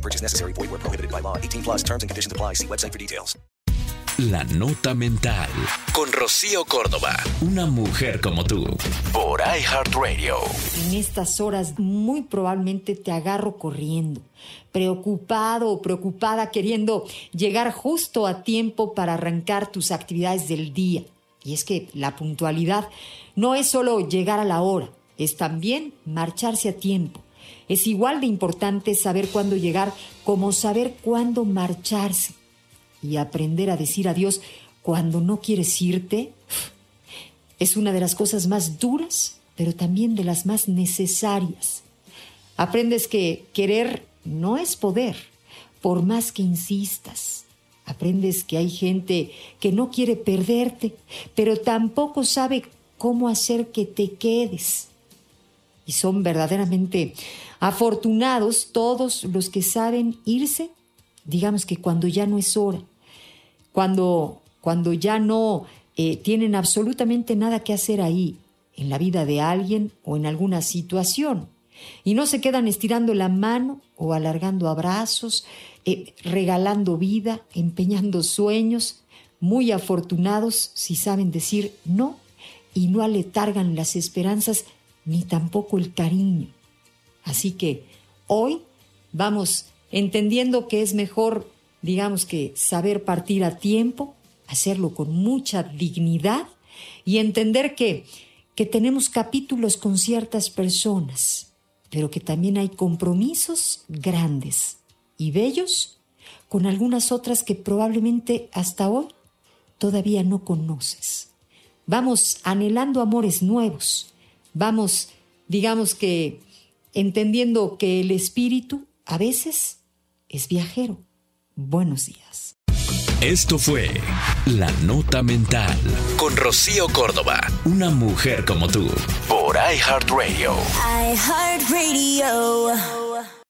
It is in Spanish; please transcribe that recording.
No purchase necessary. Void where prohibited by law. 18 plus terms and conditions apply. See website for details. La Nota Mental. Con Rocío Córdoba. Una mujer como tú. Por iHeartRadio. En estas horas muy probablemente te agarro corriendo, preocupado o preocupada queriendo llegar justo a tiempo para arrancar tus actividades del día. Y es que la puntualidad no es solo llegar a la hora, es también marcharse a tiempo. Es igual de importante saber cuándo llegar como saber cuándo marcharse. Y aprender a decir adiós cuando no quieres irte es una de las cosas más duras, pero también de las más necesarias. Aprendes que querer no es poder, por más que insistas. Aprendes que hay gente que no quiere perderte, pero tampoco sabe cómo hacer que te quedes. Y son verdaderamente afortunados todos los que saben irse, digamos que cuando ya no es hora, cuando, cuando ya no eh, tienen absolutamente nada que hacer ahí, en la vida de alguien o en alguna situación. Y no se quedan estirando la mano o alargando abrazos, eh, regalando vida, empeñando sueños, muy afortunados si saben decir no y no aletargan las esperanzas ni tampoco el cariño. Así que hoy vamos entendiendo que es mejor, digamos que, saber partir a tiempo, hacerlo con mucha dignidad y entender que, que tenemos capítulos con ciertas personas, pero que también hay compromisos grandes y bellos con algunas otras que probablemente hasta hoy todavía no conoces. Vamos anhelando amores nuevos, vamos, digamos que, entendiendo que el espíritu a veces es viajero. Buenos días. Esto fue La Nota Mental. Con Rocío Córdoba. Una mujer como tú. Por iHeartRadio. iHeartRadio.